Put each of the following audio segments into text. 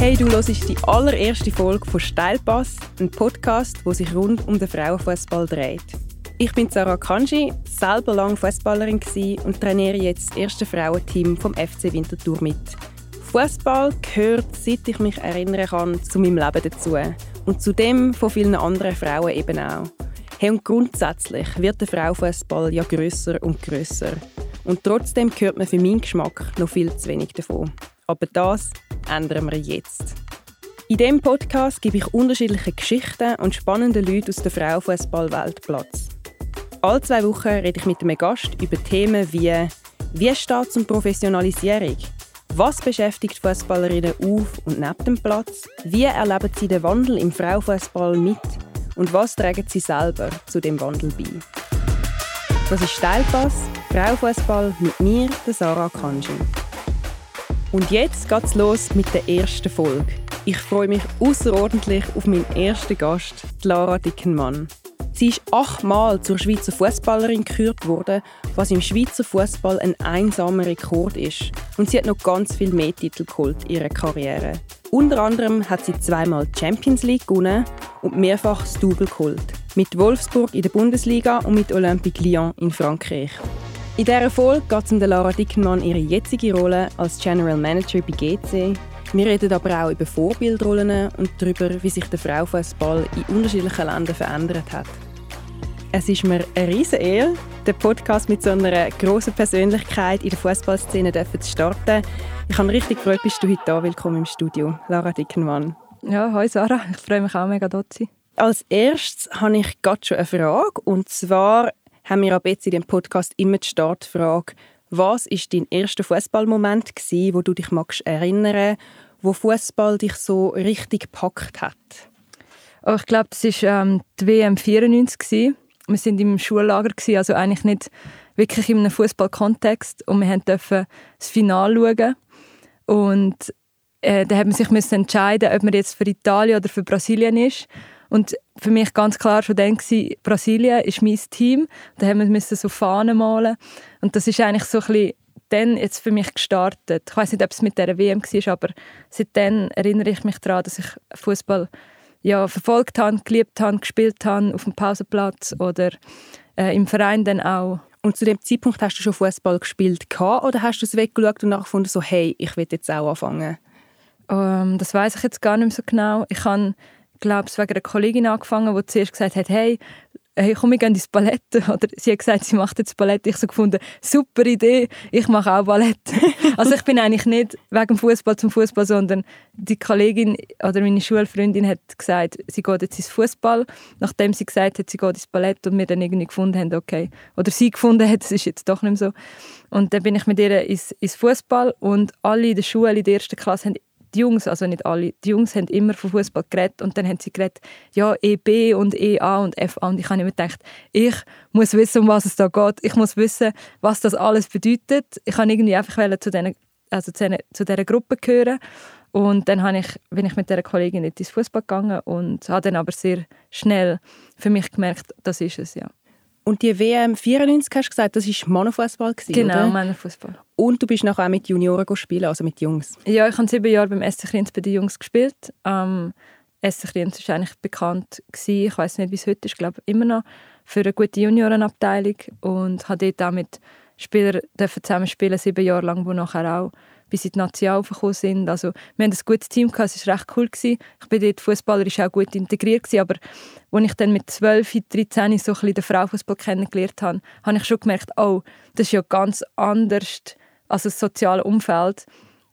Hey, du hörst die allererste Folge von Steilpass, ein Podcast, wo sich rund um den Frauenfußball dreht. Ich bin Sarah Kanji, selber lang Fußballerin und trainiere jetzt das erste Frauenteam vom FC Winterthur mit. Fußball gehört, seit ich mich erinnern kann, zu meinem Leben dazu und zu dem von vielen anderen Frauen eben auch. Hey, und grundsätzlich wird der Frauenfußball ja grösser und grösser. Und trotzdem hört man für meinen Geschmack noch viel zu wenig davon. Aber das ändern wir jetzt. In diesem Podcast gebe ich unterschiedliche Geschichten und spannende Leute aus der Frauenfußballwelt Platz. Alle zwei Wochen rede ich mit einem Gast über Themen wie Wie steht es um Professionalisierung? Was beschäftigt Fußballerinnen auf und neben dem Platz? Wie erleben sie den Wandel im Frauenfußball mit? Und was tragen sie selber zu dem Wandel bei? Das ist Steilpass, Frauenfußball mit mir, der Sarah Kanji. Und jetzt geht's los mit der ersten Folge. Ich freue mich außerordentlich auf meinen ersten Gast, Lara Dickenmann. Sie ist achtmal zur Schweizer Fußballerin gekürt worden, was im Schweizer Fußball ein einsamer Rekord ist. Und sie hat noch ganz viel mehr Titel geholt in ihrer Karriere. Unter anderem hat sie zweimal Champions League gewonnen und mehrfach das Double geholt. Mit Wolfsburg in der Bundesliga und mit Olympique Lyon in Frankreich. In dieser Folge geht es um Lara Dickenmann ihre jetzige Rolle als General Manager bei GC, wir reden aber auch über Vorbildrollen und darüber, wie sich der Frauenfußball in unterschiedlichen Ländern verändert hat. Es ist mir eine riesige Ehre, den Podcast mit so einer grossen Persönlichkeit in der Fußballszene zu starten. Ich habe richtig gefreut, bist du heute da. Willkommen im Studio, Lara Dickenmann. Ja, hi Sarah, ich freue mich auch mega, dort zu sein. Als erstes habe ich gerade schon eine Frage. Und zwar haben wir ab jetzt in dem Podcast immer die Startfrage, was ist dein erster Fußballmoment wo du dich magst erinnern, wo Fußball dich so richtig gepackt hat? Oh, ich glaube, das ist ähm, die WM 94 Wir sind im Schullager gewesen, also eigentlich nicht wirklich in einem Fußballkontext und wir durften das Finale schauen und äh, da hat man sich entscheiden, ob man jetzt für Italien oder für Brasilien ist. Und für mich ganz klar schon dann gewesen, Brasilien ist mein Team. Da haben wir so Fahnen malen. Und das ist eigentlich so ein bisschen dann jetzt für mich gestartet. Ich weiß nicht, ob es mit der WM war, aber seitdem erinnere ich mich daran, dass ich Fußball ja, verfolgt habe, geliebt habe, gespielt habe auf dem Pausenplatz oder äh, im Verein dann auch. Und zu dem Zeitpunkt hast du schon Fußball gespielt oder hast du es weggeschaut und nachgefunden so hey, ich will jetzt auch anfangen? Um, ähm, das weiß ich jetzt gar nicht mehr so genau. Ich habe glaube ich, wegen einer Kollegin angefangen, die zuerst gesagt hat, hey, hey, komm, wir gehen ins Ballett. Oder sie hat gesagt, sie macht jetzt Ballett. Ich so gefunden, super Idee, ich mache auch Ballett. also ich bin eigentlich nicht wegen Fußball zum Fußball, sondern die Kollegin oder meine Schulfreundin hat gesagt, sie geht jetzt ins Fußball. Nachdem sie gesagt hat, sie geht ins Ballett und wir dann irgendwie gefunden haben, okay, oder sie gefunden hat, es ist jetzt doch nicht mehr so. Und dann bin ich mit ihr ins, ins Fußball und alle in der Schule in der ersten Klasse haben die Jungs, also nicht alle, die Jungs haben immer von Fußball geredet und dann haben sie geredet, ja, EB und EA und FA und ich habe immer gedacht, ich muss wissen, um was es da geht, ich muss wissen, was das alles bedeutet. Ich kann irgendwie einfach zu diesen, also zu, zu dieser Gruppe gehören und dann habe ich, bin ich mit dieser Kollegin nicht ins Fußball gegangen und habe dann aber sehr schnell für mich gemerkt, das ist es, ja. Und die WM 94 hast du gesagt, das war Männerfußball Genau, Männerfußball. Und du bist nachher auch mit Junioren spielen, also mit Jungs? Ja, ich habe sieben Jahre beim SC Kriens bei den Jungs gespielt. Ähm, SC Kriens war eigentlich bekannt gewesen. Ich weiß nicht, wie es heute ist. Ich glaube immer noch für eine gute Juniorenabteilung und habe dort auch mit Spielern zusammen spielen sieben Jahre lang, wo nachher auch bis in die National aufgekommen sind. Also, wir hatten ein gutes Team, gehabt, es war recht cool. Gewesen. Ich bin dort fußballerisch auch gut integriert, gewesen, aber als ich dann mit 12, 13 so den Frauenfußball kennengelernt habe, habe ich schon gemerkt, oh, das ist ja ganz anders als das soziale Umfeld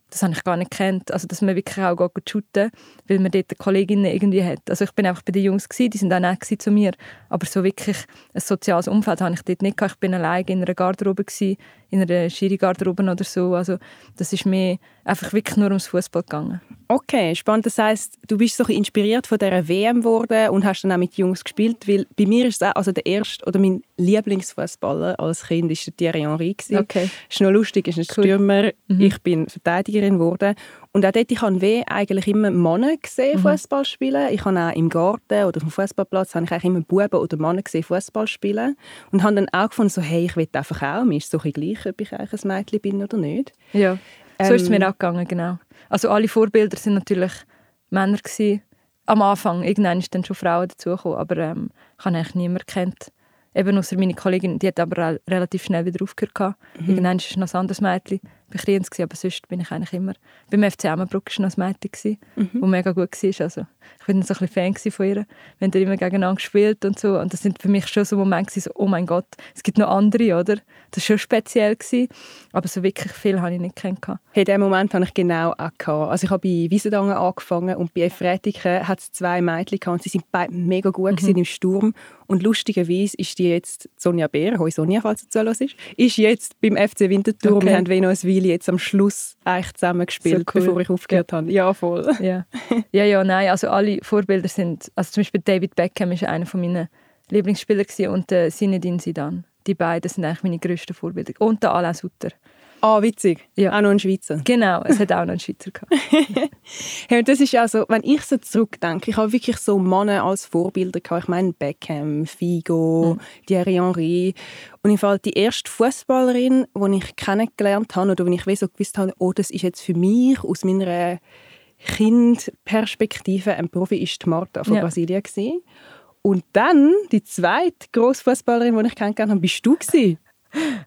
das habe ich gar nicht kennt. Also, dass man wirklich auch geht shooten weil man dort Kolleginnen irgendwie hat. Also, ich bin einfach bei den Jungs, gewesen, die sind auch nett zu mir, aber so wirklich ein soziales Umfeld habe ich dort nicht gehabt. Ich bin alleine in einer Garderobe, gewesen, in einer Schiri-Garderobe oder so. Also, das ist mir einfach wirklich nur ums Fußball gegangen. Okay, spannend. Das heißt, du bist so inspiriert von dieser WM geworden und hast dann auch mit Jungs gespielt, weil bei mir ist es auch, also der erste oder mein Lieblingsfußballer als Kind ist Thierry Henry Okay. Ist noch lustig, ist ein cool. Stürmer. Mhm. Ich bin Verteidigerin geworden und auch dort, ich habe weh eigentlich immer Männer gesehen, mhm. Fußball spielen. Ich habe auch im Garten oder auf dem Fußballplatz habe ich eigentlich immer Buben oder Männer gesehen, Fußball spielen. Und habe dann auch gefunden, so, hey, ich will einfach auch. Mir ist so ein gleich, ob ich eigentlich ein Mädchen bin oder nicht. Ja. So ähm, ist es mir ähm, auch gegangen, genau. Also alle Vorbilder sind natürlich Männer gewesen. Am Anfang, irgendwann ist dann schon Frauen dazugekommen, aber ähm, ich habe eigentlich niemanden kennt. Eben außer meine Kollegin, die hat aber relativ schnell wieder aufgehört. Mhm. Irgendwann war es noch ein anderes Mädchen bei Kriens, aber sonst bin ich eigentlich immer... Beim FC Emmenbruck war noch ein Mädchen, mhm. wo mega gut war. Also, ich war so ein bisschen Fan von ihr. Wir haben immer gegeneinander gespielt und so. Und das sind für mich schon so Momente, so, oh mein Gott, es gibt noch andere, oder? Das war schon speziell. Gewesen. Aber so wirklich viel habe ich nicht kennengelernt. Hey, diesen Moment habe ich genau auch gehabt. Also ich habe bei Wiesendangen angefangen und bei Efretiken hat es zwei Mädchen gehabt und sie sind beide mega gut mhm. im Sturm. Und lustigerweise ist die jetzt, Sonja Beer, hoi Sonja, falls du zuhörst, ist jetzt beim FC Winterthur. Okay. Wir haben wie noch ein Weile jetzt am Schluss eigentlich zusammen gespielt, so cool. bevor ich aufgehört habe. Ja, voll. Ja. ja, ja, nein, also alle Vorbilder sind, also zum Beispiel David Beckham ist einer von meinen Lieblingsspieler und äh, Zinedine Zidane. Die beiden sind eigentlich meine grössten Vorbilder. Und der Alain Sutter. Ah, witzig. Ja. Auch noch ein Schweizer. Genau, es hat auch noch einen Schweizer gehabt. hey, und das ist also, wenn ich so zurückdenke, ich habe wirklich so Männer als Vorbilder gehabt. Ich meine Beckham, Figo, mhm. Thierry Henry. Und ich Fall die erste Fußballerin, die ich kennengelernt habe oder wo ich so gewusst habe, oh, das ist jetzt für mich aus meiner Kindperspektive ein Profi, ist die Marta von ja. Brasilien gewesen. Und dann die zweite Grossfußballerin, die ich kennengelernt habe, bist du gewesen.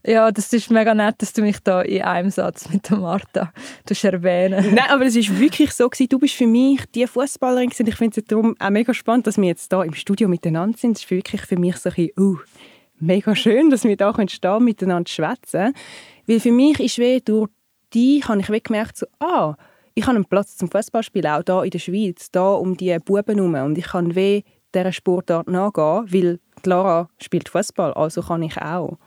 Ja, das ist mega nett, dass du mich da in einem Satz mit der Marta erwähnen Nein, aber es ist wirklich so du bist für mich die Fußballerin Ich finde es darum auch mega spannend, dass wir jetzt da im Studio miteinander sind. Es ist wirklich für mich so ein bisschen, uh, mega schön, dass wir da miteinander schwätzen. Weil für mich ist wie durch dich habe ich gemerkt, so, ah, ich habe einen Platz zum Fußballspielen, auch hier in der Schweiz, da um die Buben herum. Und ich kann wie dieser Sportart nachgehen, weil Lara spielt Fußball, also kann ich auch.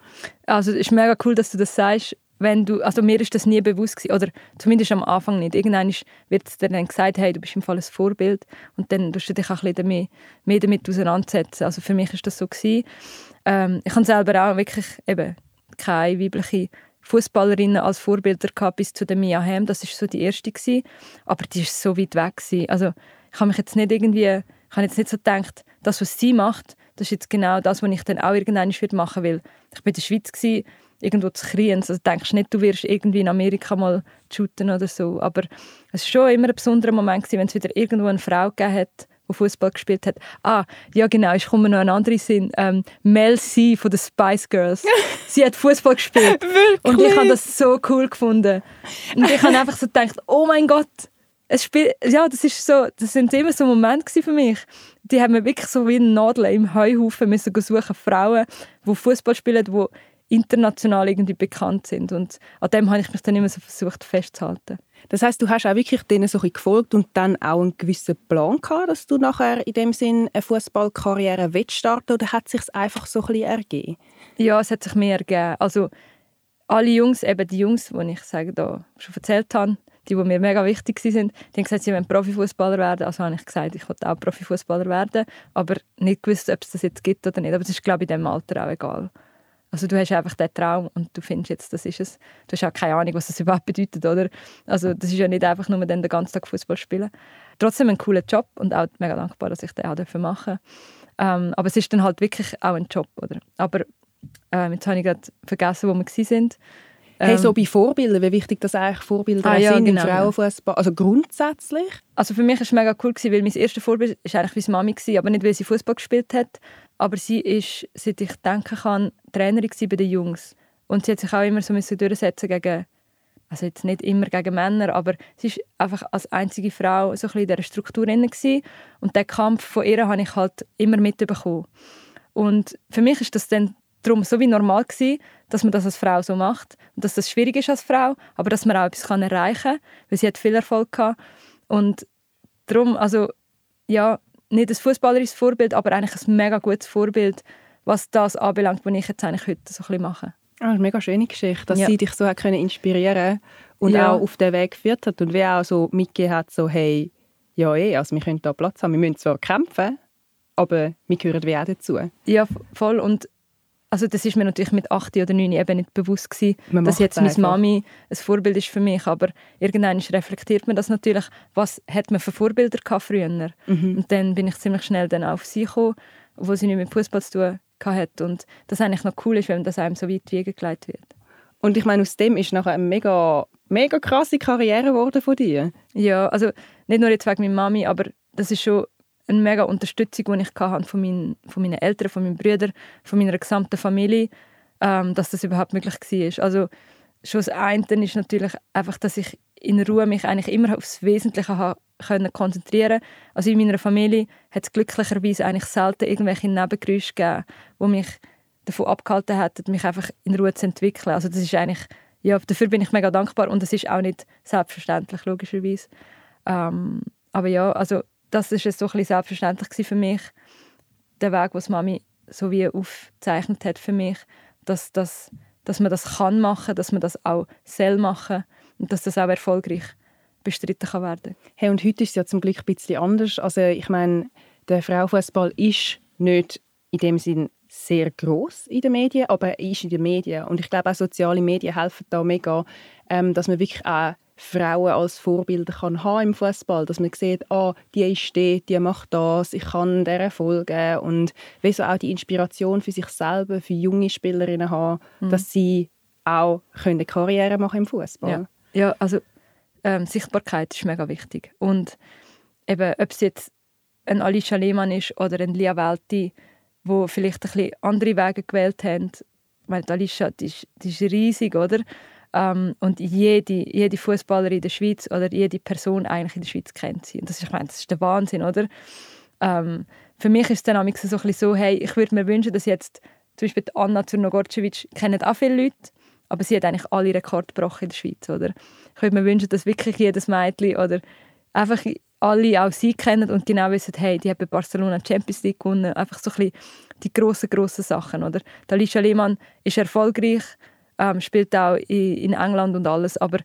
Also es ist mega cool, dass du das sagst. Wenn du, also mir ist das nie bewusst gewesen, oder zumindest am Anfang nicht. Irgendwann wird dir dann gesagt, hey, du bist im Fall ein Vorbild und dann tust du dich auch ein bisschen mehr, mehr damit auseinandersetzen. Also für mich ist das so gewesen. Ähm, ich habe selber auch wirklich eben keine weibliche Fußballerinnen als Vorbilder gehabt bis zu der Mia Hamm. Das ist so die erste gewesen. aber die ist so weit weg gewesen. Also ich habe mich jetzt nicht irgendwie, ich habe jetzt nicht so gedacht, das was sie macht, das ist jetzt genau das, was ich dann auch irgendwann machen will. Ich war in der Schweiz, gewesen, irgendwo zu kriegen. Also denkst nicht, du wirst irgendwie in Amerika mal shooten oder so. Aber es war schon immer ein besonderer Moment, gewesen, wenn es wieder irgendwo eine Frau gegeben hat, die Fußball gespielt hat. Ah, ja genau, ich komme noch einen anderen Sinn. Ähm, Mel C von den Spice Girls. Sie hat Fußball gespielt. Wirklich? Und ich habe das so cool gefunden. Und ich habe einfach so gedacht, oh mein Gott, es spielt, ja, das ist so, das sind immer so Momente für mich. Die haben mir wirklich so wie Nadel im Heuhaufen müssen suchen, Frauen, die Fußball spielen, die international irgendwie bekannt sind. Und an dem habe ich mich dann immer so versucht festzuhalten. Das heißt, du hast auch wirklich denen so gefolgt und dann auch einen gewissen Plan gehabt, dass du nachher in dem Sinn eine Fußballkarriere starten oder hat es sich einfach so ein bisschen ergeben? Ja, es hat sich mehr ergeben. Also alle Jungs, eben die Jungs, die ich sage, da schon erzählt habe, die, die mir mega wichtig sind, die haben gesagt, sie wollen Profifußballer werden. Also habe ich gesagt, ich wollte auch Profifußballer werden, aber nicht gewusst, ob es das jetzt gibt oder nicht. Aber das ist, glaube ich, in diesem Alter auch egal. Also du hast einfach den Traum und du findest jetzt, das ist es. Du hast auch keine Ahnung, was das überhaupt bedeutet, oder? Also das ist ja nicht einfach nur den ganzen Tag Fußball spielen. Trotzdem ein cooler Job und auch mega dankbar, dass ich den auch machen ähm, Aber es ist dann halt wirklich auch ein Job, oder? Aber ähm, jetzt habe ich gerade vergessen, wo wir sind. Hey, so ähm, bei Vorbildern, wie wichtig das eigentlich Vorbilder ah, ja, sind genau. im Frauenfußball? Also grundsätzlich? Also für mich war es mega cool, weil mein erstes Vorbild war eigentlich meine Mami, aber nicht, weil sie Fußball gespielt hat. Aber sie ist, seit ich denken kann, Trainerin bei den Jungs. Und sie hat sich auch immer so durchsetzen gegen, also jetzt nicht immer gegen Männer, aber sie ist einfach als einzige Frau so ein in dieser Struktur drin Und der Kampf von ihr habe ich halt immer mitbekommen. Und für mich ist das dann darum so wie normal gewesen, dass man das als Frau so macht und dass das schwierig ist als Frau, aber dass man auch etwas kann erreichen kann, weil sie hat viel Erfolg gehabt und darum, also ja, nicht ein fußballerisches Vorbild, aber eigentlich ein mega gutes Vorbild, was das anbelangt, was ich jetzt eigentlich heute so ein bisschen mache. Ah, eine mega schöne Geschichte, dass ja. sie dich so hat können inspirieren und ja. auch auf den Weg geführt hat und wie auch so mitgegeben hat, so hey, ja eh, also wir können da Platz haben, wir müssen zwar kämpfen, aber wir gehören wie auch dazu. Ja, voll und also das ist mir natürlich mit 8 oder 9 eben nicht bewusst gewesen, dass jetzt meine Mami ein Vorbild ist für mich, aber irgendwann reflektiert man das natürlich, was hat man für Vorbilder gehabt früher mhm. und dann bin ich ziemlich schnell dann auf sie gekommen, wo sie nicht mit Fußball zu tun hatte und das eigentlich noch cool ist, wenn das einem so weit wiegen gelegt wird. Und ich meine, aus dem ist nachher ein mega mega krasse Karriere geworden von dir. Ja, also nicht nur jetzt wegen meiner Mami, aber das ist schon eine mega Unterstützung, die ich hatte von meinen, von meinen Eltern, von meinen Brüdern, von meiner gesamten Familie, ähm, dass das überhaupt möglich war. Also schon das eine ist natürlich einfach, dass ich in Ruhe mich eigentlich immer aufs Wesentliche habe können konzentrieren Also in meiner Familie hat es glücklicherweise eigentlich selten irgendwelche Nebengeräusche gegeben, die mich davon abgehalten hätten, mich einfach in Ruhe zu entwickeln. Also das ist eigentlich, ja, dafür bin ich mega dankbar und das ist auch nicht selbstverständlich, logischerweise. Ähm, aber ja, also das ist so ein bisschen selbstverständlich für mich, der Weg, was Mami so wie aufgezeichnet hat für mich, dass, dass, dass man das kann machen, dass man das auch soll machen und dass das auch erfolgreich bestritten kann werden. Hey, und heute ist es ja zum Glück ein bisschen anders. Also ich meine, der Frauenfußball ist nicht in dem Sinn sehr groß in den Medien, aber er ist in den Medien und ich glaube auch soziale Medien helfen da mega, ähm, dass man wirklich auch Frauen als Vorbilder kann haben im Fußball, dass man sieht, ah, die ist dort, die macht das, ich kann der folgen und wie so auch die Inspiration für sich selber, für junge Spielerinnen haben, mhm. dass sie auch können Karriere machen im Fußball. Ja. ja, also ähm, Sichtbarkeit ist mega wichtig und eben, ob es jetzt ein Alicia Lehmann ist oder ein Lia Welti, wo vielleicht ein bisschen andere Wege gewählt haben. Ich meine, Alicia, die ist, die ist riesig, oder? Ähm, und jede, jede Fußballerin in der Schweiz oder jede Person eigentlich in der Schweiz kennt sie. Und das ist, ich meine, das ist der Wahnsinn, oder? Ähm, für mich ist es dann so, ein so, hey, ich würde mir wünschen, dass jetzt zum Beispiel Anna Zurnogorcevic kennen auch viele Leute, aber sie hat eigentlich alle Rekorde gebrochen in der Schweiz, oder? Ich würde mir wünschen, dass wirklich jedes Mädchen oder einfach alle auch sie kennen und genau wissen, hey, die haben bei Barcelona Champions League gewonnen. Einfach so ein bisschen die grossen, grossen Sachen, oder? Alicia Lehmann ist erfolgreich, ähm, spielt auch in, in, England und alles, aber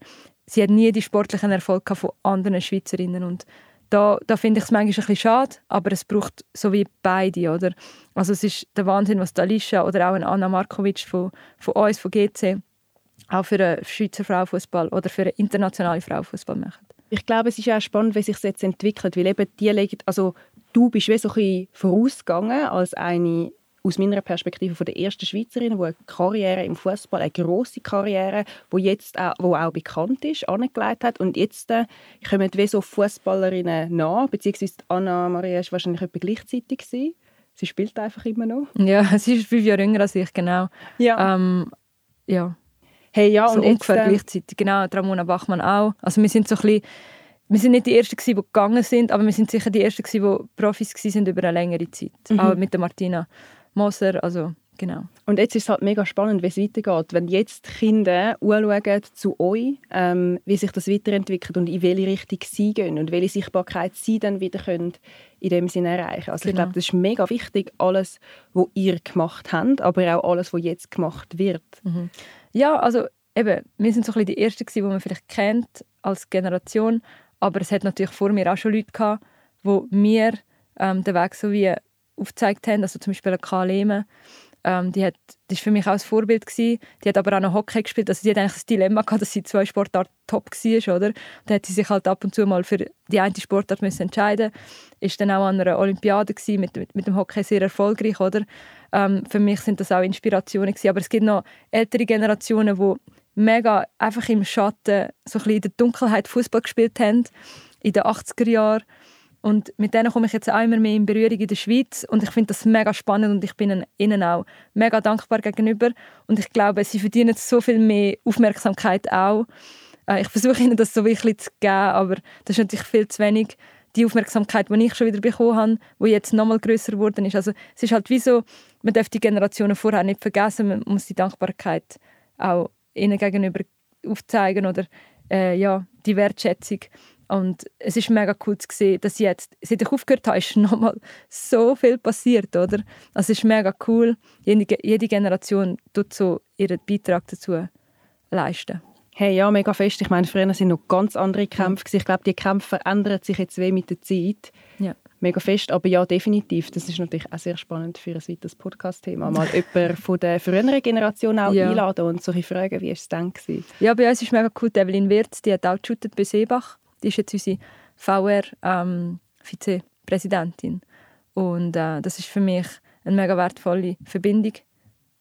sie hat nie die sportlichen Erfolg von anderen Schweizerinnen und da, da finde ich es manchmal ein bisschen schade, aber es braucht so wie beide, oder? Also es ist der Wahnsinn, was Alicia oder auch Anna Markovic von, von uns, von GC, auch für einen Schweizer Frauenfußball oder für einen internationalen Frauenfußball machen. Ich glaube, es ist auch spannend, wie sich das jetzt entwickelt, weil eben die legen, also du bist wie so ein vorausgegangen als eine aus meiner Perspektive von der ersten Schweizerin, die eine Karriere im Fußball, eine große Karriere, wo jetzt auch, wo auch bekannt ist, angelegt hat und jetzt äh, kommen wie so Fußballerinnen nach, beziehungsweise Anna Maria ist wahrscheinlich etwa gleichzeitig gewesen. Sie spielt einfach immer noch. Ja, sie ist fünf Jahre jünger als ich, genau. Ja. Ähm, ja. Hey, ja, so und ungefähr jetzt, äh... gleichzeitig. Genau, Ramona Bachmann auch. Also wir sind so ein bisschen, wir sind nicht die Ersten, die gegangen sind, aber wir sind sicher die Ersten, die Profis waren über eine längere Zeit. Mhm. Auch mit der Martina Moser, also genau. Und jetzt ist es halt mega spannend, wie es weitergeht. Wenn jetzt die Kinder anschauen zu euch, ähm, wie sich das weiterentwickelt und in welche Richtung sie gehen und welche Sichtbarkeit sie dann wieder können in dem Sinne erreichen. Also genau. ich glaube, das ist mega wichtig, alles, was ihr gemacht habt, aber auch alles, was jetzt gemacht wird. Mhm. Ja, also eben, wir sind so ein bisschen die Ersten, die man vielleicht kennt als Generation, aber es hat natürlich vor mir auch schon Leute gehabt, die mir ähm, den Weg so wie aufgezeigt haben, also zum Beispiel Karl Lehmann, ähm, die, hat, die ist für mich auch ein Vorbild gewesen. Die hat aber auch noch Hockey gespielt, also sie hat eigentlich das Dilemma gehabt, dass sie zwei Sportarten top war, oder? Da hat sie sich halt ab und zu mal für die eine Sportart müssen entscheiden. Ist dann auch an einer Olympiade gewesen, mit, mit, mit dem Hockey sehr erfolgreich, oder? Ähm, für mich sind das auch Inspirationen gewesen. Aber es gibt noch ältere Generationen, die mega einfach im Schatten, so ein bisschen in der Dunkelheit Fußball gespielt haben in den 80er Jahren und mit denen komme ich jetzt auch immer mehr in Berührung in der Schweiz und ich finde das mega spannend und ich bin ihnen auch mega dankbar gegenüber und ich glaube, sie verdienen so viel mehr Aufmerksamkeit auch. Äh, ich versuche ihnen das so wirklich zu geben, aber das ist natürlich viel zu wenig die Aufmerksamkeit, die ich schon wieder bekommen habe, die jetzt noch mal größer geworden ist. Also es ist halt wie so, man darf die Generationen vorher nicht vergessen, man muss die Dankbarkeit auch ihnen gegenüber aufzeigen oder äh, ja, die Wertschätzung. Und es ist mega cool zu sehen, dass jetzt, seit ich aufgehört habe, ist nochmal so viel passiert, oder? Also es ist mega cool. Jede, jede Generation tut so ihren Beitrag dazu leisten. Hey, ja, mega fest. Ich meine, früher sind noch ganz andere Kämpfe. Ja. Ich glaube, die Kämpfe ändern sich jetzt weh mit der Zeit. Ja. Mega fest, aber ja, definitiv. Das ist natürlich auch sehr spannend für ein weiteres Podcast-Thema. Mal jemanden von der früheren Generation auch ja. einladen und solche fragen, wie es dann war. Ja, bei uns ist mega cool. Evelyn Wirtz, die hat auch geshootet bei Seebach. Die ist jetzt unsere VR-Vizepräsidentin. Ähm, und äh, das ist für mich eine mega wertvolle Verbindung.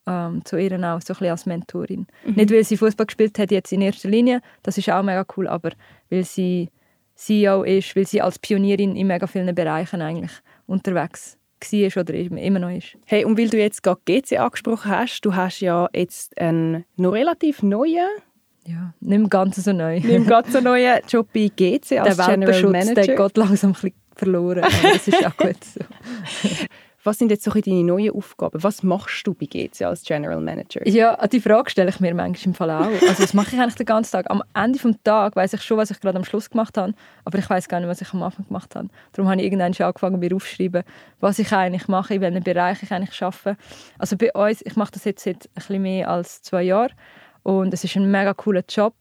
ähm, zu ihr auch so ein als Mentorin. Mhm. Nicht, weil sie Fußball gespielt hat jetzt in erster Linie, das ist auch mega cool, aber weil sie CEO ist, weil sie als Pionierin in mega vielen Bereichen eigentlich unterwegs war oder immer noch ist. Hey, und weil du jetzt gerade GC angesprochen hast, du hast ja jetzt einen noch relativ neuen ja, nicht mehr ganz so neu. Nicht mehr ganz so neuen Job bei GC als der General Manager. Der geht langsam ein bisschen verloren, aber das ist auch gut so. Was sind jetzt so deine neuen Aufgaben? Was machst du bei GC als General Manager? Ja, die Frage stelle ich mir manchmal im Fall auch. Also was mache ich eigentlich den ganzen Tag? Am Ende des Tages weiß ich schon, was ich gerade am Schluss gemacht habe, aber ich weiß gar nicht, was ich am Anfang gemacht habe. Darum habe ich irgendwann schon angefangen, mir aufzuschreiben, was ich eigentlich mache, in welchem Bereich ich eigentlich arbeite. Also bei uns, ich mache das jetzt seit ein bisschen mehr als zwei Jahren und es ist ein mega cooler Job.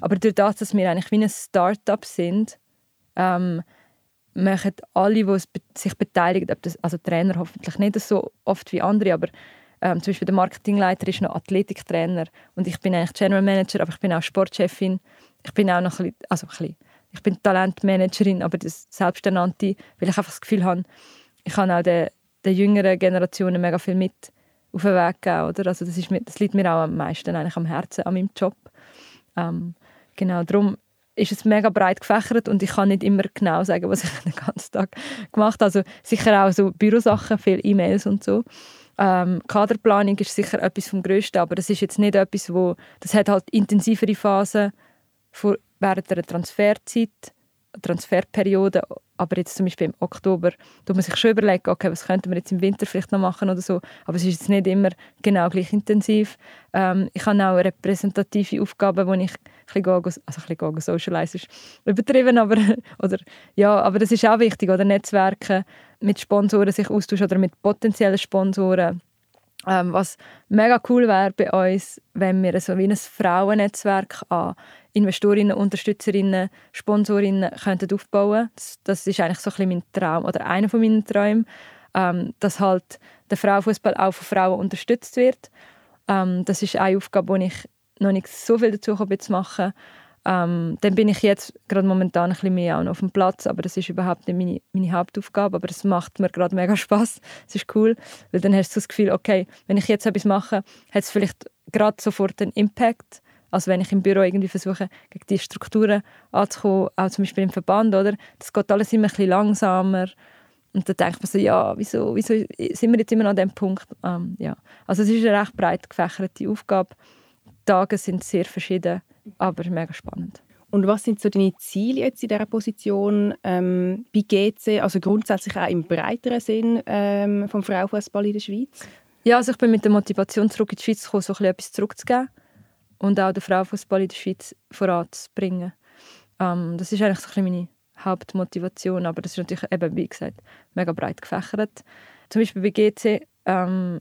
Aber durch das, dass wir eigentlich wie ein Start-up sind, ähm, machen alle, die sich beteiligen, also Trainer hoffentlich nicht so oft wie andere, aber ähm, zum Beispiel der Marketingleiter ist noch Athletiktrainer und ich bin eigentlich General Manager, aber ich bin auch Sportchefin. Ich bin auch noch ein bisschen, also ein bisschen, ich bin Talentmanagerin, aber das Selbsternannte, weil ich einfach das Gefühl habe, ich kann auch den, den jüngeren Generationen mega viel mit auf den Weg geben, oder? Also das, ist, das liegt mir auch am meisten eigentlich am Herzen, an meinem Job. Ähm, genau, darum ist es mega breit gefächert und ich kann nicht immer genau sagen, was ich den ganzen Tag gemacht habe. Also sicher auch so Bürosachen, viele E-Mails und so. Ähm, Kaderplanung ist sicher etwas vom Größten, aber das ist jetzt nicht etwas, wo das hat halt intensivere Phasen während der Transferzeit Transferperiode, aber jetzt zum Beispiel im Oktober, tut man sich schon überlegen, okay, was könnte man jetzt im Winter vielleicht noch machen oder so, aber es ist jetzt nicht immer genau gleich intensiv. Ähm, ich habe auch repräsentative Aufgaben, wo ich ein bisschen, also ein bisschen ist übertrieben, aber, oder, ja, aber das ist auch wichtig, oder? Netzwerke mit Sponsoren sich austauschen oder mit potenziellen Sponsoren. Ähm, was mega cool wäre bei uns, wenn wir so wie ein Frauennetzwerk an Investorinnen, Unterstützerinnen, Sponsorinnen könnten aufbauen das, das ist eigentlich so ein bisschen mein Traum oder einer von meinen Träumen, ähm, dass halt der Frauenfußball auch von Frauen unterstützt wird. Ähm, das ist eine Aufgabe, die ich noch nicht so viel dazu zu machen ähm, dann bin ich jetzt gerade momentan ein bisschen mehr auf dem Platz, aber das ist überhaupt nicht meine, meine Hauptaufgabe, aber es macht mir gerade mega Spaß. Es ist cool, weil dann hast du das Gefühl, okay, wenn ich jetzt etwas mache, hat es vielleicht gerade sofort einen Impact als wenn ich im Büro irgendwie versuche, gegen die Strukturen anzukommen, auch zum Beispiel im Verband, oder? Das geht alles immer ein bisschen langsamer. Und dann denkt man so, ja, wieso, wieso sind wir jetzt immer an dem Punkt? Ähm, ja. Also es ist eine recht breit gefächerte Aufgabe. Die Tage sind sehr verschieden, aber mega spannend. Und was sind so deine Ziele jetzt in dieser Position ähm, bei GC, also grundsätzlich auch im breiteren Sinn ähm, vom Frauenfußball in der Schweiz? Ja, also ich bin mit der Motivation zurück in die Schweiz gekommen, so etwas zurückzugeben und auch den Frauenfußball in der Schweiz voranzubringen. Ähm, das ist eigentlich so meine Hauptmotivation, aber das ist natürlich eben, wie gesagt, mega breit gefächert. Zum Beispiel bei GC ähm,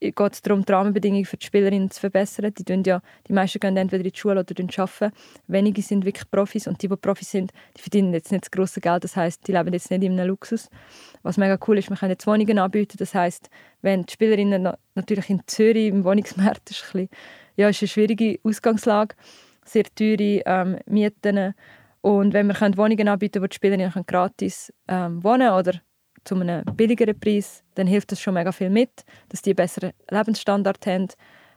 geht es darum, die Rahmenbedingungen für die Spielerinnen zu verbessern. Die, tun ja, die meisten gehen entweder in die Schule oder arbeiten. Wenige sind wirklich Profis und die, die Profis sind, die verdienen jetzt nicht das grosse Geld. Das heißt, die leben jetzt nicht in einem Luxus. Was mega cool ist, wir können jetzt Wohnungen anbieten. Das heißt, wenn die Spielerinnen natürlich in Zürich im Wohnungsmarkt ist ein bisschen ja, ist eine schwierige Ausgangslage, sehr teure ähm, Mieten. Und wenn wir Wohnungen anbieten können, wo die Spieler gratis ähm, wohnen oder zu einem billigeren Preis, dann hilft das schon mega viel mit, dass die einen besseren Lebensstandard haben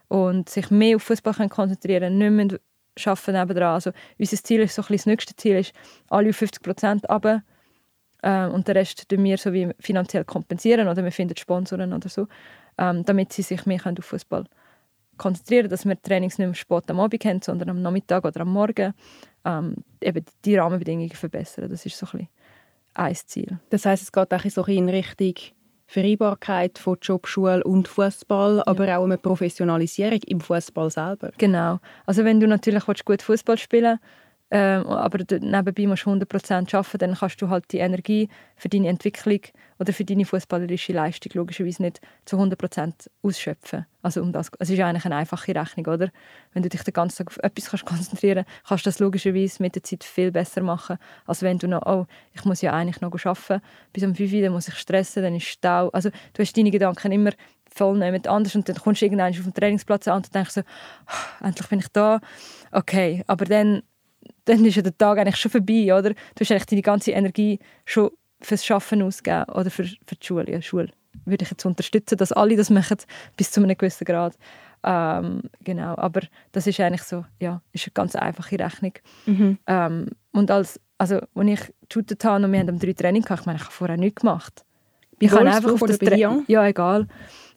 und sich mehr auf Fußball konzentrieren können, nicht mehr arbeiten nebenan. Also unser Ziel ist so ein das nächste Ziel ist, alle auf 50 Prozent runter ähm, und den Rest tun wir so wie finanziell kompensieren oder wir finden Sponsoren oder so, ähm, damit sie sich mehr auf Fußball konzentrieren, dass wir Trainings nicht mehr spät am Abend haben, sondern am Nachmittag oder am Morgen. Ähm, eben die Rahmenbedingungen verbessern. Das ist so ein, ein Ziel. Das heißt, es geht auch so in Richtung Vereinbarkeit von Job, Schule und Fußball, aber ja. auch eine Professionalisierung im Fußball selber. Genau. Also wenn du natürlich gut Fußball spielen willst, ähm, aber nebenbei musst du 100% arbeiten, dann kannst du halt die Energie für deine Entwicklung oder für deine fußballerische Leistung logischerweise nicht zu 100% ausschöpfen. Also um das, es ist eigentlich eine einfache Rechnung, oder? Wenn du dich den ganzen Tag auf etwas kannst konzentrieren kannst, kannst du das logischerweise mit der Zeit viel besser machen, als wenn du noch, oh, ich muss ja eigentlich noch arbeiten, bis um 5 Uhr, dann muss ich stressen, dann ist Stau. Also du hast deine Gedanken immer voll mit anders und dann kommst du irgendwann auf den Trainingsplatz an und denkst so, oh, endlich bin ich da. Okay, aber dann dann ist ja der Tag eigentlich schon vorbei, oder? Du hast eigentlich deine ganze Energie schon fürs Schaffen ausgegeben oder für, für die Schule, ja, Schule. würde ich jetzt unterstützen, dass alle das machen, bis zu einem gewissen Grad. Ähm, genau, aber das ist eigentlich so, ja, ist eine ganz einfache Rechnung. Mhm. Ähm, und als, also, als ich geshootet habe und wir haben drei Training gehabt, ich meine, ich habe vorher nichts gemacht. Ich habe einfach auf das Training, ja, egal,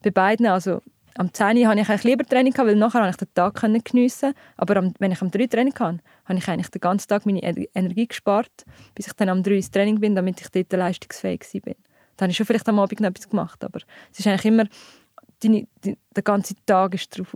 bei beiden, also am 10 Uhr hatte ich eigentlich lieber Training, weil nachher konnte ich den Tag geniessen Aber am, wenn ich am 3 Training hatte, habe ich eigentlich den ganzen Tag meine Energie gespart, bis ich dann am 3 ins Training bin, damit ich dort leistungsfähig war. Dann habe ich schon vielleicht am Abend noch etwas gemacht, aber es ist eigentlich immer, die, die, der ganze Tag ist darauf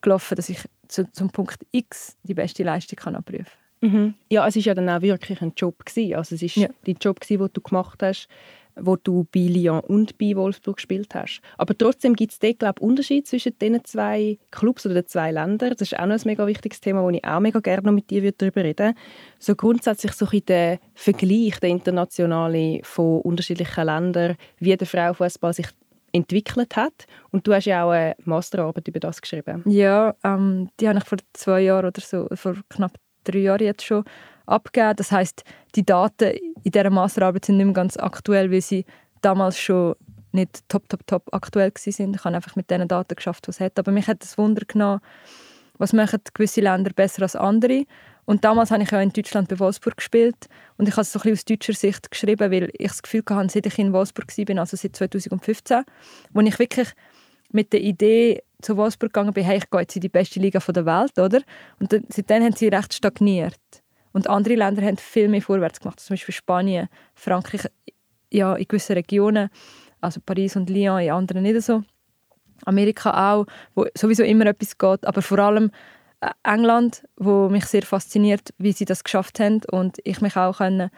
gelaufen, dass ich zu, zum Punkt X die beste Leistung kann abrufen kann. Mhm. Ja, es war ja dann auch wirklich ein Job. Gewesen. Also es war ja. der Job, den du gemacht hast wo du bei Lyon und bei Wolfsburg gespielt hast. Aber trotzdem gibt es dort, glaube ich, Unterschied zwischen diesen zwei Clubs oder den zwei Ländern. Das ist auch noch ein mega wichtiges Thema, wo ich auch mega gerne noch mit dir darüber reden würde. So grundsätzlich so ein der Vergleich, der internationale von unterschiedlichen Ländern, wie der Frauenfußball sich entwickelt hat. Und du hast ja auch eine Masterarbeit über das geschrieben. Ja, ähm, die habe ich vor zwei Jahren oder so, vor knapp drei Jahren jetzt schon abgeben. Das heißt, die Daten in dieser Masterarbeit sind nicht mehr ganz aktuell, weil sie damals schon nicht top, top, top aktuell sind. Ich habe einfach mit diesen Daten geschafft, was es hat. Aber mich hat das Wunder genommen, was machen gewisse Länder besser als andere. Und damals habe ich ja in Deutschland bei Wolfsburg gespielt und ich habe es so ein bisschen aus deutscher Sicht geschrieben, weil ich das Gefühl hatte, seit ich in Wolfsburg war, also seit 2015, wo ich wirklich mit der Idee zu Wolfsburg gegangen bin, hey, ich gehe jetzt in die beste Liga der Welt, oder? Und dann, seitdem haben sie recht stagniert. Und andere Länder haben viel mehr vorwärts gemacht, zum Beispiel Spanien, Frankreich, ja, in gewissen Regionen, also Paris und Lyon, in anderen nicht so. Amerika auch, wo sowieso immer etwas geht, aber vor allem äh, England, wo mich sehr fasziniert, wie sie das geschafft haben und ich mich auch können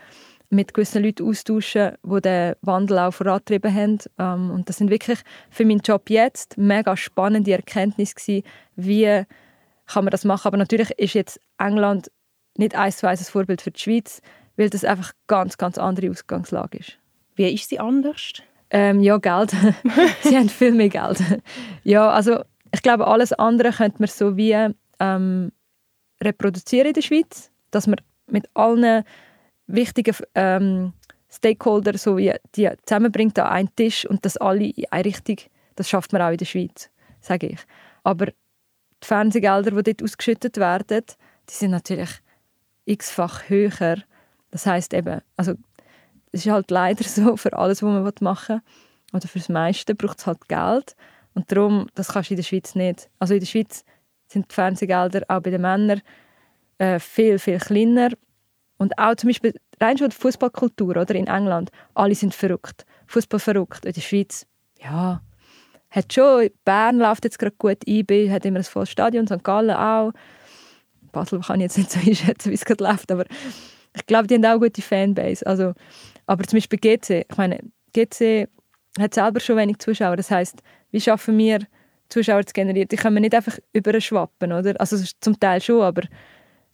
mit gewissen Leuten austauschen, die den Wandel auch vorantrieben haben. Ähm, und das sind wirklich für meinen Job jetzt mega spannende Erkenntnisse gewesen, wie kann man das machen. Aber natürlich ist jetzt England nicht eins zu eins ein Vorbild für die Schweiz, weil das einfach ganz, ganz andere Ausgangslage ist. Wie ist sie anders? Ähm, ja, Geld. sie haben viel mehr Geld. ja, also ich glaube, alles andere könnte man so wie ähm, reproduzieren in der Schweiz, dass man mit allen wichtigen ähm, Stakeholdern so wie die zusammenbringt an einen Tisch und das alle in eine Richtung, das schafft man auch in der Schweiz, sage ich. Aber die Fernsehgelder, die dort ausgeschüttet werden, die sind natürlich x-fach höher. Das heißt eben, also es ist halt leider so, für alles, was man machen will, oder für das meiste braucht es halt Geld. Und darum, das kannst du in der Schweiz nicht. Also in der Schweiz sind die Fernsehgelder auch bei den Männern äh, viel, viel kleiner. Und auch zum Beispiel rein schon die Fußballkultur oder in England, alle sind verrückt. Fußball verrückt. In der Schweiz, ja, hat schon, Bern läuft jetzt gerade gut, IB hat immer ein volles Stadion, St. Gallen auch. Basel kann ich jetzt nicht so einschätzen, wie es gerade läuft, aber ich glaube, die haben auch gute Fanbase. Also, aber zum Beispiel GC, ich meine, GC hat selber schon wenig Zuschauer. Das heißt, wie schaffen wir, Zuschauer zu generieren? Die können wir nicht einfach überschwappen, oder? Also zum Teil schon, aber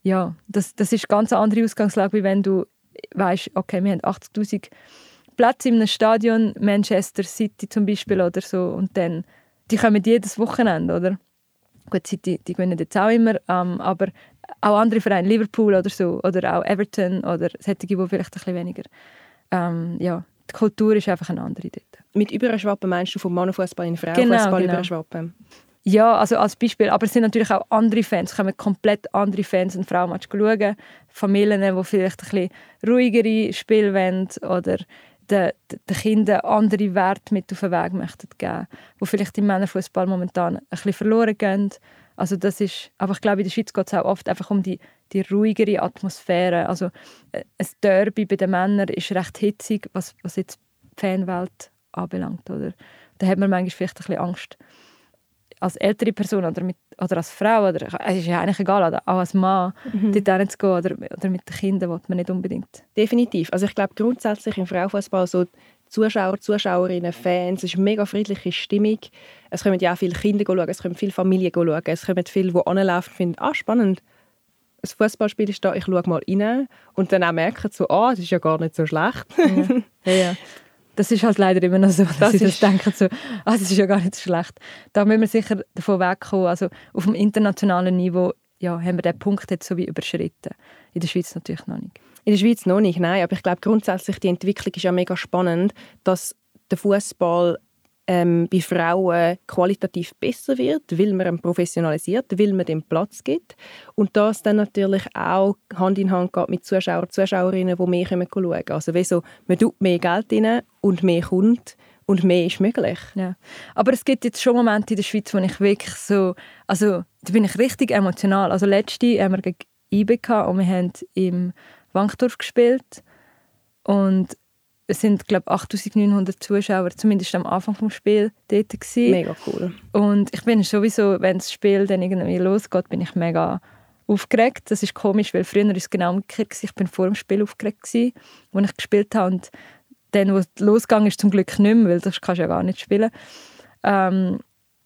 ja, das, das ist eine ganz andere Ausgangslage, wie wenn du weißt, okay, wir haben 80'000 Plätze in einem Stadion, Manchester City zum Beispiel oder so, und dann, die kommen jedes Wochenende, oder? Gut, City, die gewinnen jetzt auch immer, ähm, aber auch andere Vereine, Liverpool oder so, oder auch Everton oder solche, die vielleicht ein bisschen weniger. Ähm, ja, die Kultur ist einfach eine andere dort. Mit Überschwappen meinst du vom Mannenfußball in Frauenfußball genau, genau. überschwappen? Ja, also als Beispiel. Aber es sind natürlich auch andere Fans. Es kommen komplett andere Fans ein Frauenmatch schauen. Familien, die vielleicht ein bisschen ruhigere Spiele wollen oder den, den Kindern andere Werte mit auf den Weg möchten geben, wo vielleicht im Männerfußball momentan ein bisschen verloren gehen. Also das ist, aber ich glaube, in der Schweiz geht es auch oft einfach um die, die ruhigere Atmosphäre. Also äh, ein Derby bei den Männern ist recht hitzig, was, was jetzt die Fanwelt anbelangt. Oder? Da hat man manchmal vielleicht ein bisschen Angst, als ältere Person oder, mit, oder als Frau, oder, es ist ja eigentlich egal, oder auch als Mann, mhm. dort zu gehen oder, oder mit den Kindern, will man nicht unbedingt. Definitiv. Also ich glaube grundsätzlich im Frauenfußball so Zuschauer, Zuschauerinnen, Fans, es ist eine mega friedliche Stimmung. Es kommen ja auch viele Kinder schauen, es kommen viele Familien schauen, es kommen viele, die anlaufen und finden, ah, spannend, ein Fußballspiel ist da, ich schaue mal rein und dann auch merken so, ah, das ist ja gar nicht so schlecht. Ja. ja, ja. Das ist halt leider immer noch so, dass das sie das denken, so, ah, das ist ja gar nicht so schlecht. Da müssen wir sicher davon wegkommen. Also auf dem internationalen Niveau ja, haben wir diesen Punkt jetzt so wie überschritten. In der Schweiz natürlich noch nicht. In der Schweiz noch nicht, nein. Aber ich glaube grundsätzlich, die Entwicklung ist ja mega spannend, dass der Fußball ähm, bei Frauen qualitativ besser wird, weil man ihn professionalisiert, weil man dem Platz gibt und das dann natürlich auch Hand in Hand geht mit Zuschauern und Zuschauerinnen, die mehr schauen können. Also wie so, man tut mehr Geld rein und mehr kommt und mehr ist möglich. Ja. Aber es gibt jetzt schon Momente in der Schweiz, wo ich wirklich so, also da bin ich richtig emotional. Also letzte haben wir gegen IB und wir haben im Wankdorf gespielt und es sind glaube 8900 Zuschauer zumindest am Anfang des Spiels dort gewesen. Mega cool. Und ich bin sowieso, wenn das Spiel dann irgendwie losgeht, bin ich mega aufgeregt. Das ist komisch, weil früher war es genau umgekehrt. Ich bin vor dem Spiel aufgeregt, als ich gespielt habe. Und dann, wo es losgegangen ist, zum Glück nicht mehr, weil das kannst du ja gar nicht spielen. Ähm,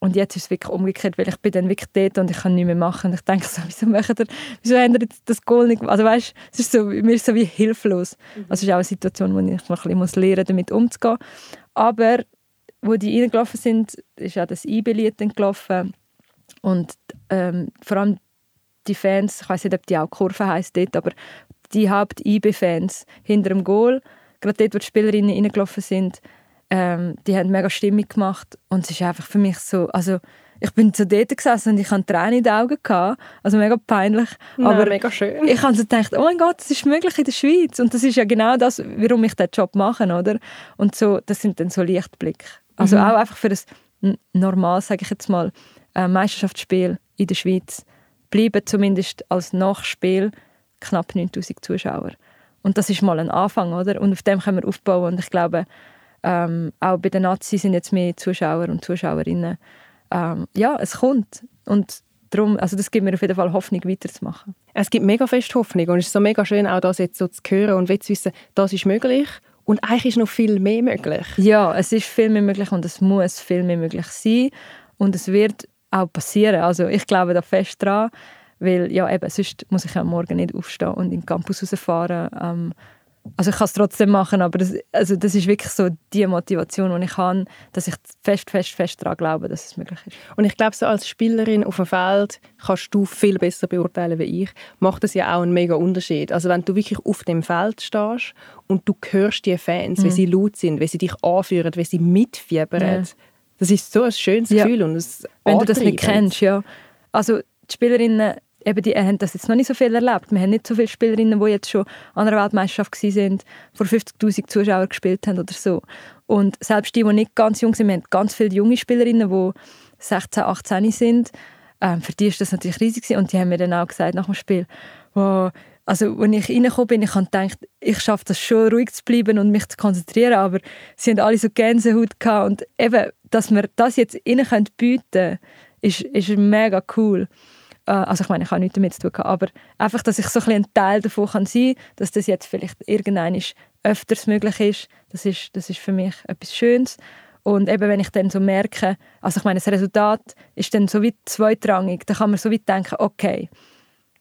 und jetzt ist es wirklich umgekehrt, weil ich bin dann wirklich dort und ich kann nichts mehr machen. Und ich denke so, wieso machen ihr, wieso ihr das Goal nicht Also weißt, es ist so, mir ist so wie hilflos. Mhm. Also es ist auch eine Situation, wo ich noch ein bisschen lernen muss, damit umzugehen. Aber wo die reingelaufen sind, ist auch das IB-Lied gelaufen. Und ähm, vor allem die Fans, ich weiß nicht, ob die auch Kurve heisst dort, aber die Haupt-IB-Fans hinter dem Goal, gerade dort, wo die Spielerinnen reingelaufen sind, ähm, die haben mega Stimmung gemacht und es ist einfach für mich so, also ich bin zu dort gesessen und ich hatte Tränen in den Augen gehabt, also mega peinlich, Nein, aber mega schön. Ich habe so gedacht, oh mein Gott, das ist möglich in der Schweiz und das ist ja genau das, warum ich diesen Job mache, oder? Und so, das sind dann so Lichtblicke. Also mhm. auch einfach für ein normal, sage ich jetzt mal, äh, Meisterschaftsspiel in der Schweiz bleiben zumindest als Nachspiel knapp 9000 Zuschauer. Und das ist mal ein Anfang, oder? Und auf dem können wir aufbauen. Und ich glaube, ähm, auch bei den Nazis sind jetzt mehr Zuschauer und Zuschauerinnen. Ähm, ja, es kommt. Und darum, also das gibt mir auf jeden Fall Hoffnung, weiterzumachen. Es gibt mega fest Hoffnung und es ist so mega schön, auch das jetzt so zu hören und zu wissen, das ist möglich und eigentlich ist noch viel mehr möglich. Ja, es ist viel mehr möglich und es muss viel mehr möglich sein und es wird auch passieren. Also ich glaube da fest dran. Weil ja, eben, sonst muss ich am Morgen nicht aufstehen und in den Campus rausfahren. Ähm, also ich kann es trotzdem machen, aber das, also das ist wirklich so die Motivation, die ich habe, dass ich fest, fest, fest daran glaube, dass es möglich ist. Und ich glaube, so als Spielerin auf dem Feld kannst du viel besser beurteilen wie ich. Macht das ja auch einen mega Unterschied. Also wenn du wirklich auf dem Feld stehst und du hörst die Fans, mhm. wie sie laut sind, wie sie dich anführen, wie sie mitfiebern, ja. das ist so ein schönes Gefühl ja. und Wenn du das nicht kennst, ja. Also die Spielerinnen eben die haben das jetzt noch nicht so viel erlebt. Wir haben nicht so viele Spielerinnen, die jetzt schon an einer Weltmeisterschaft sind, vor 50'000 Zuschauern gespielt haben oder so. Und selbst die, die nicht ganz jung sind, wir haben ganz viele junge Spielerinnen, die 16, 18 sind. Ähm, für die ist das natürlich riesig und die haben mir dann auch gesagt nach dem Spiel, wow, also als ich reingekommen bin, ich habe gedacht, ich schaffe das schon, ruhig zu bleiben und mich zu konzentrieren, aber sie haben alle so Gänsehaut gehabt und eben, dass wir das jetzt ihnen bieten können, ist, ist mega cool. Äh, also ich meine, ich habe nichts damit zu tun, aber einfach, dass ich so ein, Teil davon sein kann, dass das jetzt vielleicht irgendwann öfters möglich ist, das ist, das ist für mich etwas Schönes. Und eben, wenn ich dann so merke, also ich meine, das Resultat ist dann so wie zweitrangig, dann kann man so wie denken, okay,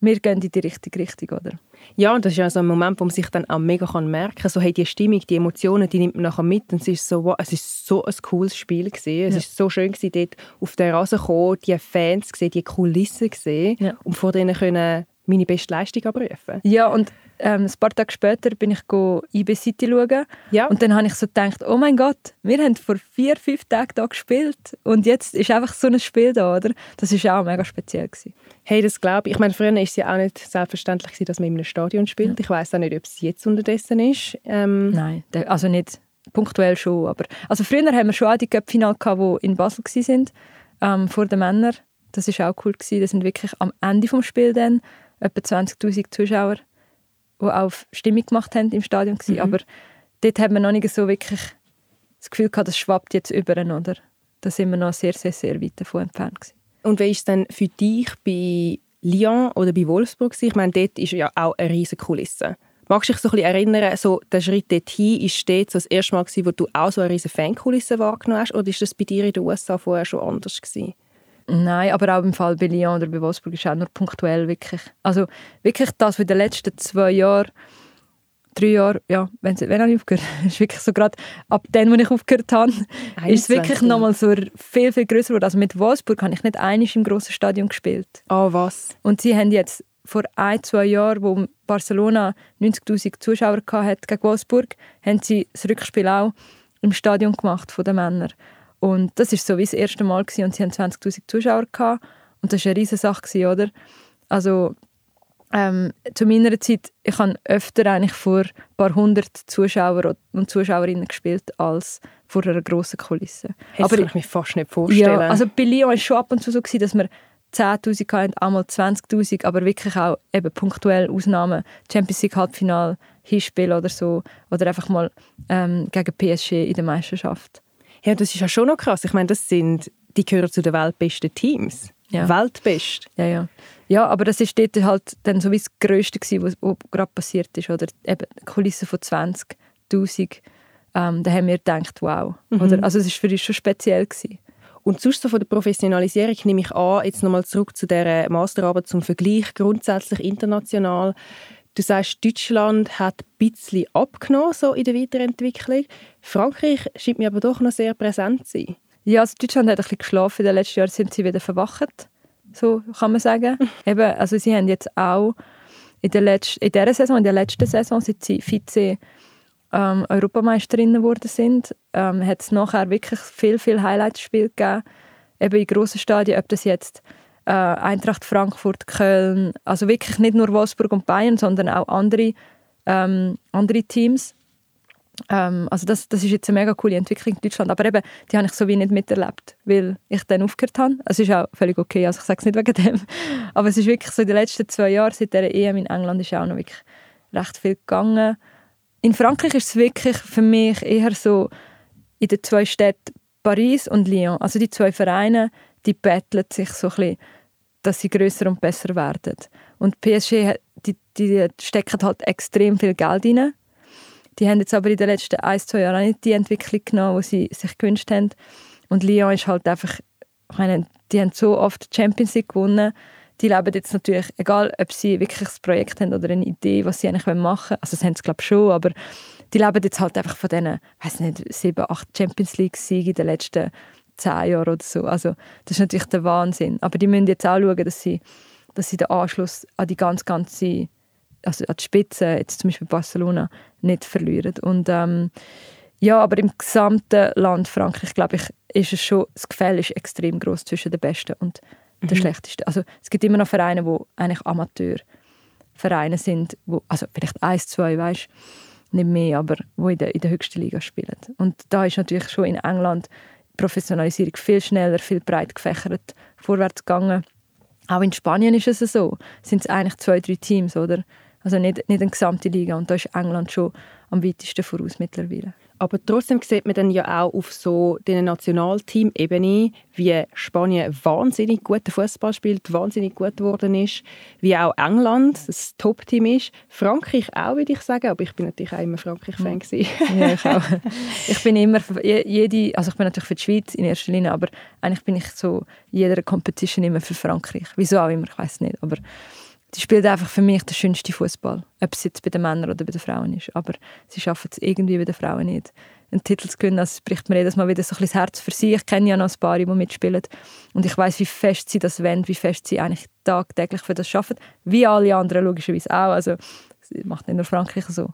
wir gehen in die richtige Richtung, oder? Ja, und das ist ja so ein Moment, wo man sich dann auch mega kann merken kann, so hey, die Stimmung, die Emotionen, die nimmt man nachher mit und es ist so, wow, es ist so ein cooles Spiel gewesen. Es ja. ist so schön gewesen, dort auf der Rasen zu kommen, die Fans zu sehen, die Kulissen zu sehen ja. und vor denen können meine beste Leistung abrufen. Ja, und ähm, ein paar Tage später bin ich IB City schauen. Ja. Und dann habe ich so gedacht, oh mein Gott, wir haben vor vier, fünf Tagen da gespielt und jetzt ist einfach so ein Spiel da, oder? Das war auch mega speziell gewesen. Hey, das glaube ich. Ich meine, früher war es ja auch nicht selbstverständlich, dass man in einem Stadion spielt. Ja. Ich weiß auch nicht, ob es jetzt unterdessen ist. Ähm Nein, also nicht punktuell schon. Aber also früher haben wir schon auch die Cup-Finale die in Basel waren, ähm, vor den Männern. Das war auch cool. Gewesen. Das sind wirklich am Ende des Spiels dann etwa 20'000 Zuschauer, die auch Stimmung gemacht haben im Stadion. Mhm. Aber dort haben wir noch nicht so wirklich das Gefühl gehabt, das schwappt jetzt über, oder? Da sind wir noch sehr, sehr, sehr weit davon entfernt. Gewesen. Und wie ist es denn für dich bei Lyon oder bei Wolfsburg? Ich meine, dort ist ja auch eine riesige Kulisse. Magst du dich so ein bisschen erinnern, so der Schritt dorthin, ist dort so das erste Mal gewesen, wo du auch so eine riesige Fankulisse wahrgenommen hast? Oder ist das bei dir in den USA vorher schon anders gewesen? Nein, aber auch im Fall bei Lyon oder bei Wolfsburg ist auch nur punktuell wirklich. Also wirklich das, was in den letzten zwei Jahren drei Jahre, ja, wenn, wenn habe ich aufgehört? ist wirklich so gerade ab dem, wo ich aufgehört habe, ist es wirklich nochmal so viel, viel größer geworden. Also mit Wolfsburg habe ich nicht einig im grossen Stadion gespielt. Ah, oh, was? Und sie haben jetzt vor ein, zwei Jahren, wo Barcelona 90'000 Zuschauer hatte gegen Wolfsburg, haben sie das Rückspiel auch im Stadion gemacht von den Männern. Und das war so wie das erste Mal gewesen, und sie haben 20'000 Zuschauer gehabt. Und das war eine riesige Sache, oder? Also ähm, zu meiner Zeit, ich habe öfter eigentlich vor ein paar hundert Zuschauer und Zuschauerinnen gespielt als vor einer grossen Kulisse. Das Aber kann ich mir fast nicht vorstellen. Ja, also bei Lyon war es schon ab und zu so, gewesen, dass wir 10'000 hatten, einmal 20'000, aber wirklich auch eben punktuell Ausnahmen. Champions League Halbfinale, Hinspiel oder so. Oder einfach mal ähm, gegen PSG in der Meisterschaft. Ja, das ist ja schon noch krass. Ich meine, das sind, die gehören zu den weltbesten Teams. Ja. Weltbest. Ja, ja. Ja, aber das ist dort halt dann so wie das Größte was, was gerade passiert ist. Oder eben eine Kulisse von 20'000. Ähm, da haben wir gedacht, wow. Mhm. Oder? Also es war für uns schon speziell. Gewesen. Und sonst so von der Professionalisierung nehme ich an, jetzt nochmal zurück zu der Masterarbeit zum Vergleich, grundsätzlich international. Du sagst, Deutschland hat ein bisschen abgenommen so in der Weiterentwicklung. Frankreich scheint mir aber doch noch sehr präsent zu sein. Ja, also Deutschland hat ein bisschen geschlafen. In den letzten Jahren sind sie wieder verwacht, so kann man sagen. Eben, also sie haben jetzt auch in der, letzten, in der Saison, in der letzten Saison, seit sie Vize ähm, Europameisterinnen geworden sind, ähm, hat es nachher wirklich viel, viel Highlight-Spiele gegeben. Eben in grossen Stadien, ob das jetzt äh, Eintracht Frankfurt, Köln, also wirklich nicht nur Wolfsburg und Bayern, sondern auch andere, ähm, andere Teams. Ähm, also das, das ist jetzt eine mega coole Entwicklung in Deutschland. Aber eben, die habe ich so wie nicht miterlebt, weil ich dann aufgehört habe. Es ist auch völlig okay, also ich sage es nicht wegen dem. Aber es ist wirklich so den letzten zwei Jahren, seit der EM in England, ist auch noch wirklich recht viel gegangen. In Frankreich ist es wirklich für mich eher so in den zwei Städten Paris und Lyon. Also die zwei Vereine, die betteln sich so ein bisschen, dass sie größer und besser werden. Und PSG, die, die stecken halt extrem viel Geld rein die haben jetzt aber in den letzten ein, zwei Jahren nicht die Entwicklung genommen, die sie sich gewünscht haben. Und Lyon ist halt einfach, ich meine, die haben so oft die Champions League gewonnen. Die leben jetzt natürlich, egal ob sie wirklich ein Projekt haben oder eine Idee, was sie eigentlich machen wollen, also das haben sie glaube ich schon, aber die leben jetzt halt einfach von diesen, weiß nicht, sieben, acht Champions League-Siegen in den letzten zehn Jahren oder so. Also das ist natürlich der Wahnsinn. Aber die müssen jetzt auch schauen, dass sie, dass sie den Anschluss an die ganz, ganze also an die Spitze, jetzt zum Beispiel Barcelona, nicht verlieren. Und ähm, ja, aber im gesamten Land Frankreich, glaube ich, ist es schon, das Gefälle ist extrem groß zwischen den Besten und mhm. den Schlechtesten. Also es gibt immer noch Vereine, die eigentlich Amateurvereine sind, wo, also vielleicht eins, zwei, weißt nicht mehr, aber wo in der, in der höchsten Liga spielen. Und da ist natürlich schon in England Professionalisierung viel schneller, viel breit gefächert vorwärts gegangen. Auch in Spanien ist es so. Sind es eigentlich zwei, drei Teams, oder? Also nicht, nicht eine gesamte Liga. Und da ist England schon am weitesten voraus mittlerweile. Aber trotzdem sieht man dann ja auch auf so der Nationalteam-Ebene, wie Spanien wahnsinnig guten Fußball spielt, wahnsinnig gut geworden ist, wie auch England das Top-Team ist. Frankreich auch, würde ich sagen, aber ich bin natürlich auch immer Frankreich-Fan mhm. Ja, ich auch. Ich bin immer, jede, also ich bin natürlich für die Schweiz in erster Linie, aber eigentlich bin ich so jeder Competition immer für Frankreich. Wieso auch immer, ich weiß nicht, aber die spielt einfach für mich den schönsten Fußball. Ob es jetzt bei den Männern oder bei den Frauen ist. Aber sie schaffen es irgendwie bei den Frauen nicht, einen Titel zu gewinnen. Also es bricht mir jedes Mal wieder so ein das Herz für sie. Ich kenne ja noch ein paar, die mitspielen. Und ich weiß, wie fest sie das wollen, wie fest sie eigentlich tagtäglich für das schaffen. Wie alle anderen logischerweise auch. Also es macht nicht nur Frankreich so.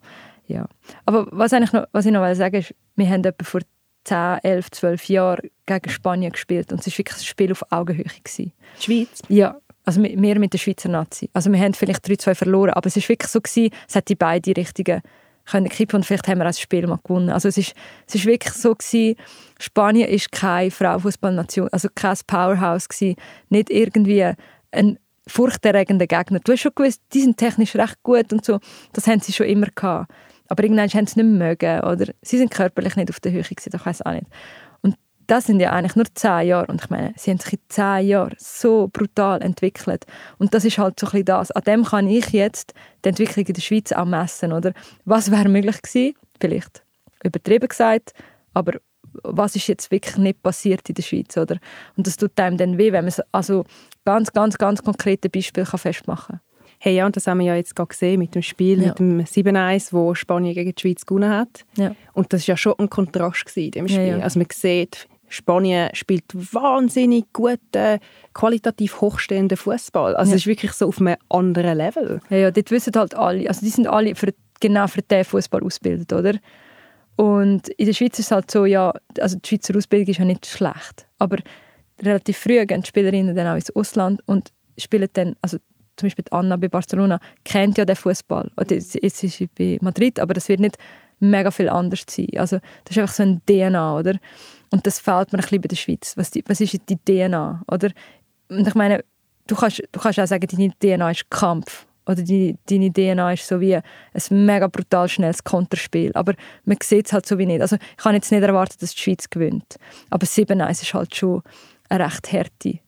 Ja. Aber was, eigentlich noch, was ich noch sagen will, ist, wir haben etwa vor 10, 11, 12 Jahren gegen Spanien gespielt und es war wirklich ein Spiel auf Augenhöhe. Gewesen. Die Schweiz? Ja, also mehr mit der Schweizer Nazi. Also wir haben vielleicht 3-2 verloren, aber es war wirklich so, gewesen, es hat die beiden richtigen können kippen und vielleicht haben wir das Spiel mal gewonnen. Also es ist, es ist wirklich so gewesen, Spanien ist keine Frauenfußballnation, also kein Powerhouse gewesen, nicht irgendwie ein furchterregender Gegner. Du hast schon gewusst, die sind technisch recht gut und so, das haben sie schon immer gehabt. Aber irgendwann haben sie nicht mehr mögen oder sie sind körperlich nicht auf der Höhe gewesen, ich weiß auch nicht das sind ja eigentlich nur zehn Jahre. Und ich meine, sie haben sich in zehn Jahren so brutal entwickelt. Und das ist halt so ein bisschen das. An dem kann ich jetzt die Entwicklung in der Schweiz auch messen. Oder? Was wäre möglich gewesen? Vielleicht übertrieben gesagt, aber was ist jetzt wirklich nicht passiert in der Schweiz, oder? Und das tut einem dann weh, wenn man es also ganz, ganz, ganz konkrete Beispiel kann festmachen kann. Hey, ja, und das haben wir ja jetzt gerade gesehen mit dem Spiel, ja. mit dem 7-1, wo Spanien gegen die Schweiz gewonnen hat. Ja. Und das war ja schon ein Kontrast in dem Spiel. Ja, also man sieht, Spanien spielt wahnsinnig guten, qualitativ hochstehenden Fußball. Also ja. es ist wirklich so auf einem anderen Level. Ja, ja, dort wissen halt alle, also die sind alle für, genau für diesen Fußball ausgebildet, oder? Und in der Schweiz ist es halt so, ja, also die Schweizer Ausbildung ist ja nicht schlecht, aber relativ früh gehen die Spielerinnen dann auch ins Ausland und spielen dann, also zum Beispiel Anna bei Barcelona kennt ja den Fußball. Jetzt ist sie bei Madrid, aber das wird nicht mega viel anders sein. Also das ist einfach so ein DNA, oder? Und das fehlt mir ein bisschen bei der Schweiz. Was, die, was ist die DNA, oder? Und ich meine, du kannst, du kannst auch sagen, deine DNA ist Kampf. Oder die, deine DNA ist so wie ein mega brutal schnelles Konterspiel. Aber man sieht es halt so wie nicht. Also ich kann jetzt nicht erwarten, dass die Schweiz gewinnt. Aber 7-1 ist halt schon eine recht harte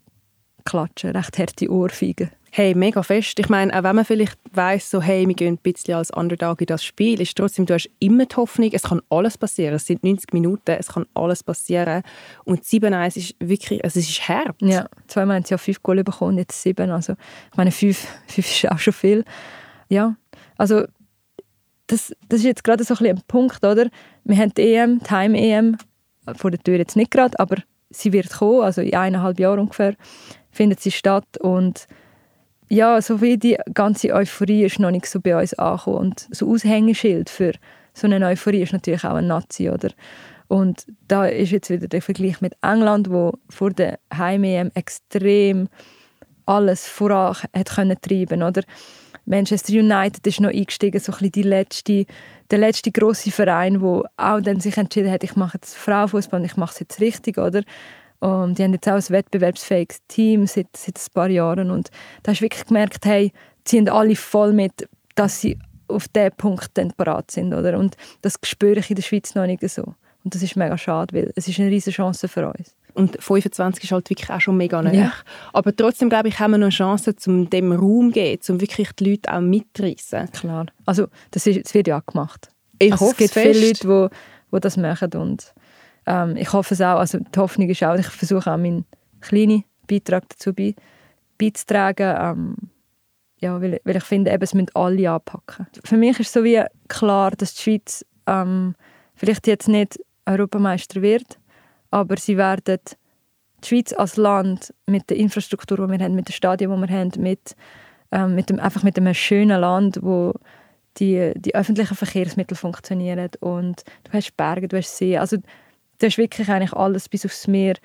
Klatsche, eine recht harte Ohrfeige. Hey, mega fest. Ich meine, auch wenn man vielleicht weiss, so, hey, wir gehen ein bisschen als Underdog in das Spiel, ist trotzdem, du hast immer die Hoffnung, es kann alles passieren. Es sind 90 Minuten, es kann alles passieren. Und 7-1 ist wirklich, also es ist hart. Ja, zweimal haben sie ja fünf Goal bekommen, jetzt sieben. Also, ich meine, fünf, fünf ist auch schon viel. Ja, also das, das ist jetzt gerade so ein, bisschen ein Punkt, oder? Wir haben die EM, Time-EM, vor der Tür jetzt nicht gerade, aber sie wird kommen, also in eineinhalb Jahren ungefähr findet sie statt und ja, so wie die ganze Euphorie ist noch nicht so bei uns angekommen. Und so Aushängeschild für so eine Euphorie ist natürlich auch ein Nazi, oder? Und da ist jetzt wieder der Vergleich mit England, wo vor der Heim-EM extrem alles voran hat können treiben, oder? Manchester United ist noch eingestiegen, so ein die letzte, der letzte große Verein, wo auch dann sich entschieden hat, ich mache jetzt Frauenfußball und ich mache es jetzt richtig, oder? Und die haben jetzt auch ein wettbewerbsfähiges Team seit, seit ein paar Jahren. Und da hast du wirklich gemerkt, hey, sie sind alle voll mit, dass sie auf diesen Punkt dann parat sind. Oder? Und das spüre ich in der Schweiz noch nicht so. Und das ist mega schade, weil es ist eine riesige Chance für uns. Und 25 ist halt wirklich auch schon mega nah. Ja. Aber trotzdem, glaube ich, haben wir noch eine Chance, um dem Raum zu geben, um wirklich die Leute auch mitzureissen. Klar. Also, das, ist, das wird ja auch gemacht. Ich also, hoffe es gibt viele Leute, die, die das machen und ähm, ich hoffe es auch, also die Hoffnung ist auch, ich versuche auch meinen kleinen Beitrag dazu bei, beizutragen, ähm, ja, weil, weil ich finde, eben, es müssen alle anpacken. Für mich ist so wie klar, dass die Schweiz ähm, vielleicht jetzt nicht Europameister wird, aber sie werden die Schweiz als Land mit der Infrastruktur, die wir haben, mit den Stadien, die wir haben, mit, ähm, mit dem, einfach mit einem schönen Land, wo die, die öffentlichen Verkehrsmittel funktionieren. Und du hast Berge, du hast See, also du hast wirklich eigentlich alles bis aufs Meer.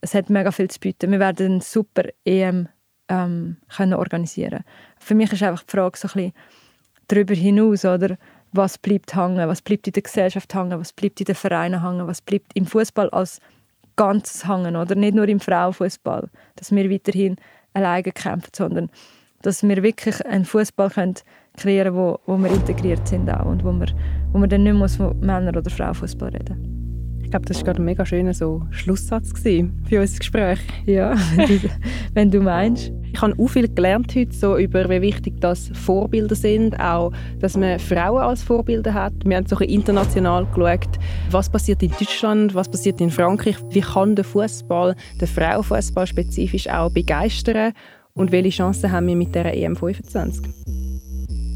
Es hat mega viel zu bieten. Wir werden eine super EM ähm, können organisieren. Für mich ist einfach die Frage so ein bisschen darüber hinaus, oder? Was bleibt hängen? Was bleibt in der Gesellschaft hängen? Was bleibt in den Vereinen hängen? Was bleibt im Fußball als Ganzes hängen? Oder nicht nur im Frauenfußball, dass wir weiterhin alleine kämpfen, sondern dass wir wirklich einen Fußball kreieren können, wo, wo wir integriert sind auch und wo wir, wo dann nicht mehr von Männer- oder Frauenfußball reden muss glaube, das war gerade ein mega schöner so Schlusssatz für unser Gespräch. Ja, wenn du meinst. Ich habe auch viel gelernt heute so über, wie wichtig das Vorbilder sind, auch, dass man Frauen als Vorbilder hat. Wir haben so international geschaut, was passiert in Deutschland, was passiert in Frankreich, wie kann der Fußball, der Frauenfußball spezifisch auch begeistern und welche Chancen haben wir mit der EM 25.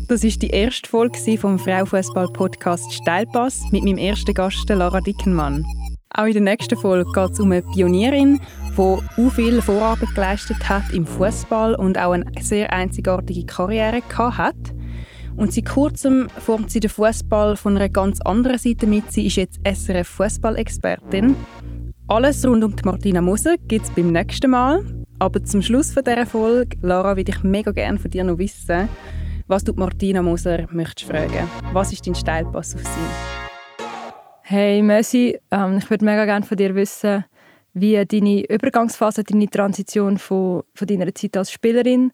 Das ist die erste Folge vom Frauenfußball-Podcast Steilpass mit meinem ersten Gast, Lara Dickenmann. Auch in der nächsten Folge geht es um eine Pionierin, die auch viel Vorarbeit geleistet hat im Fußball und auch eine sehr einzigartige Karriere hat. Und seit kurzem formt sie den Fußball von einer ganz anderen Seite mit. Sie ist jetzt SRF Fußballexpertin. Alles rund um die Martina Moser gibt es beim nächsten Mal. Aber zum Schluss von dieser Folge, Lara, würde ich mega gerne von dir noch wissen, was du Martina Moser möchtest fragen? Was ist dein Steilpass auf sie? Hey Messi, ähm, ich würde mega gerne von dir wissen, wie deine Übergangsphase, deine Transition von, von deiner Zeit als Spielerin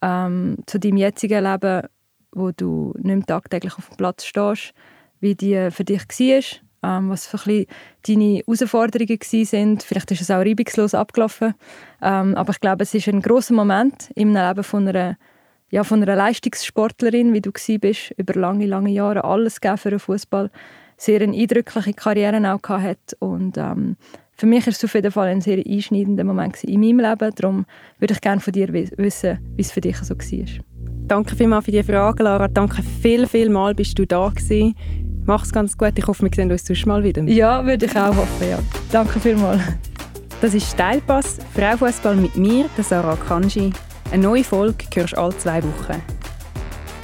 ähm, zu deinem jetzigen Leben, wo du nicht mehr tagtäglich auf dem Platz stehst, wie die für dich war, ähm, was für ein deine Herausforderungen waren. Vielleicht ist es auch reibungslos abgelaufen, ähm, aber ich glaube, es ist ein großer Moment im Leben von einer ja, von einer Leistungssportlerin, wie du bist, über lange, lange Jahre alles für den Fußball, sehr eine eindrückliche Karriere auch gehabt und ähm, für mich ist es auf jeden Fall ein sehr einschneidender Moment in meinem Leben. Darum würde ich gerne von dir wissen, wie es für dich so war. Danke vielmals für die Frage, Lara. Danke viel, viel mal, bist du da gewesen. Mach's ganz gut. Ich hoffe, wir sehen uns sonst mal wieder. Ja, würde ich auch hoffen, ja. Danke vielmals. Das ist Steilpass, Frauenfußball mit mir, der Sarah Kanji. Eine neue Folge hörst du alle zwei Wochen.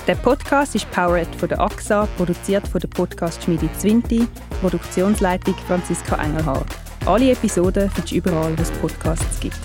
Der Podcast ist powered von der AXA, produziert von der Podcast-Schmiede Zwinti, Produktionsleitung Franziska Engelhardt. Alle Episoden findest du überall, wo es Podcasts gibt.